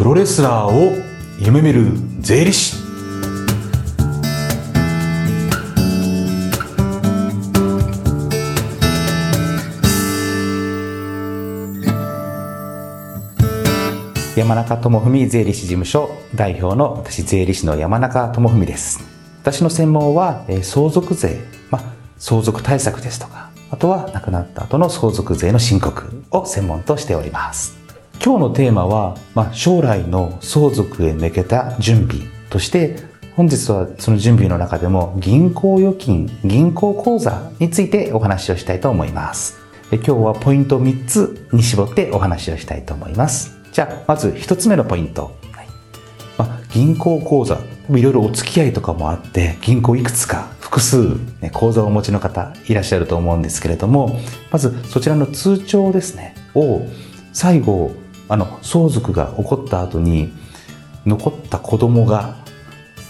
プロレスラーを夢見る税理士。山中智文税理士事務所代表の私税理士の山中智文です。私の専門はえー相続税、まあ、相続対策ですとかあとは亡くなった後の相続税の申告を専門としております。今日のテーマは、まあ、将来の相続へ向けた準備として本日はその準備の中でも銀行預金銀行口座についてお話をしたいと思います。え今日はポイント3つに絞ってお話をしたいと思います。じゃあまず1つ目のポイント、はい。まあ、銀行口座いろいろお付き合いとかもあって銀行いくつか複数、ね、口座をお持ちの方いらっしゃると思うんですけれどもまずそちらの通帳ですねを最後あの相続が起こった後に残った子供が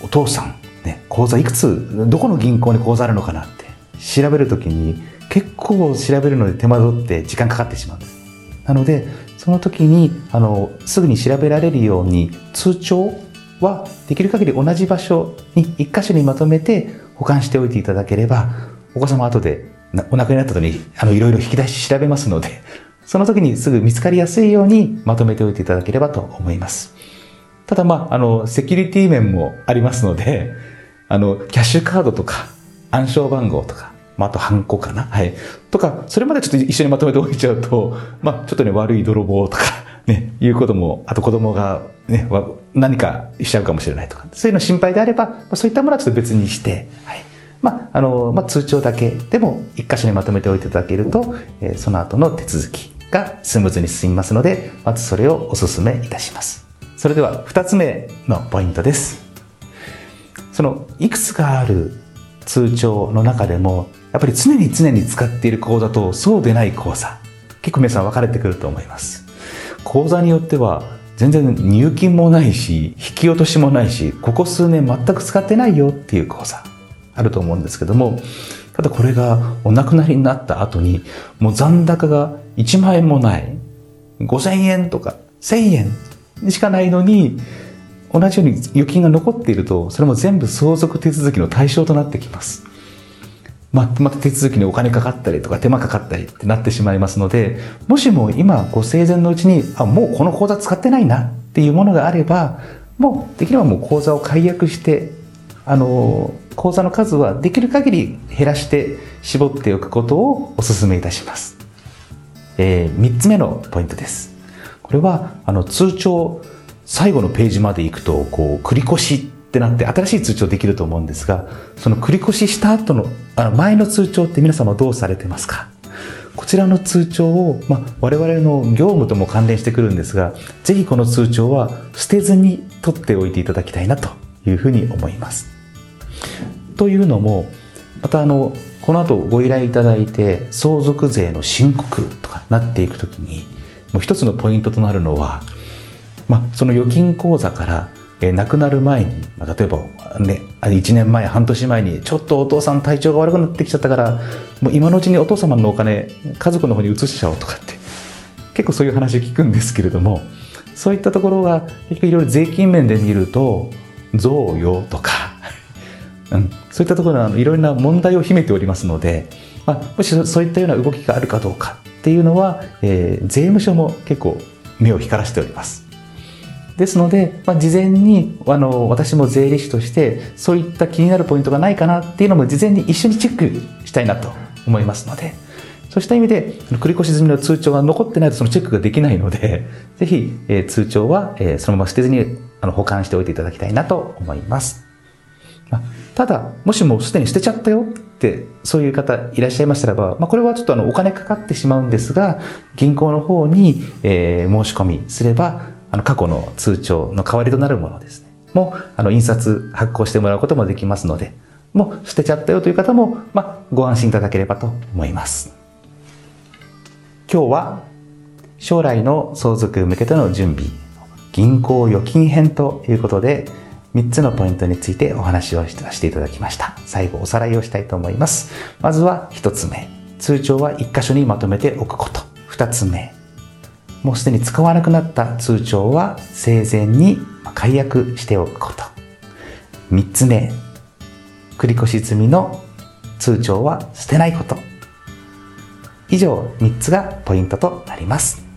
お父さん、ね、口座いくつどこの銀行に口座あるのかなって調べるときに結構調べるので手間取って時間かかってしまうんです。なのでその時にあのすぐに調べられるように通帳はできる限り同じ場所に一箇所にまとめて保管しておいていただければお子様後でお亡くなりになった後にあのいろいろ引き出し調べますのでその時にすぐ見つかりやすいようにまとめておいていただければと思いますただまああのセキュリティ面もありますのであのキャッシュカードとか暗証番号とかまあ、あと、ハンコかな？はい。とか、それまでちょっと一緒にまとめておいちゃうと、まあ、ちょっとね、悪い泥棒とか、ね、いうことも、あと子供がね、何かしちゃうかもしれないとか、そういうの心配であれば、そういったものはちょっと別にして、はい。まあ、あの、まあ、通帳だけでも一箇所にまとめておいていただけると、えーその後の手続きがスムーズに進みますので、まずそれをお勧めいたします。それでは、二つ目のポイントです。その、いくつかある通帳の中でも、やっぱり常に常に使っている口座とそうでない口座、結構皆さん分かれてくると思います。口座によっては全然入金もないし、引き落としもないし、ここ数年全く使ってないよっていう口座あると思うんですけども、ただこれがお亡くなりになった後に、もう残高が1万円もない、5000円とか1000円しかないのに、同じように預金が残っていると、それも全部相続手続きの対象となってきます。ままた手続きにお金かかったりとか手間かかったりってなってしまいますので、もしも今ご生前のうちに、あ、もうこの口座使ってないなっていうものがあれば、もうできればもう口座を解約して、あの、口座の数はできる限り減らして絞っておくことをお勧めいたします。えー、3つ目のポイントです。これは、あの、通帳、最後のページまで行くと、こう、繰り越しってなって、新しい通帳できると思うんですが、その繰り越しした後の、あの、前の通帳って皆様どうされてますか？こちらの通帳を、まあ、我々の業務とも関連してくるんですが、ぜひこの通帳は捨てずに取っておいていただきたいなというふうに思います。というのも、またあの、この後ご依頼いただいて相続税の申告とかなっていくときに、もう一つのポイントとなるのは、まあ、その預金口座から、えー亡くなる前に、まあ、例えば、ね、1年前、半年前に、ちょっとお父さん体調が悪くなってきちゃったから、もう今のうちにお父様のお金、家族の方に移しちゃおうとかって、結構そういう話を聞くんですけれども、そういったところが、結局いろいろ税金面で見ると、贈与とか、うん、そういったところはいろいろな問題を秘めておりますので、まあ、もしそういったような動きがあるかどうかっていうのは、えー税務署も結構目を光らせております。ですので、まあ、事前にあの私も税理士としてそういった気になるポイントがないかなっていうのも事前に一緒にチェックしたいなと思いますのでそうした意味であの繰越済みの通帳が残ってないとそのチェックができないので ぜひ、えー通帳は、えーそのまま捨てずにあの保管しておいていただきたいなと思います。まあただ、もしもすでに捨てちゃったよって、そういう方いらっしゃいましたらば、まあ、これはちょっとあのお金かかってしまうんですが、銀行の方に、えー申し込みすれば、あの過去の通帳の代わりとなるものですね。もう、あの印刷発行してもらうこともできますので、もう捨てちゃったよという方も、まあ、ご安心いただければと思います。今日は将来の相続向けての準備、銀行預金編ということで、3つのポイントについてお話をしていただきました。最後おさらいをしたいと思います。まずは1つ目。通帳は1箇所にまとめておくこと。2つ目。もうすでに使わなくなった通帳は生前に解約しておくこと。3つ目。繰越済みの通帳は捨てないこと。以上3つがポイントとなります。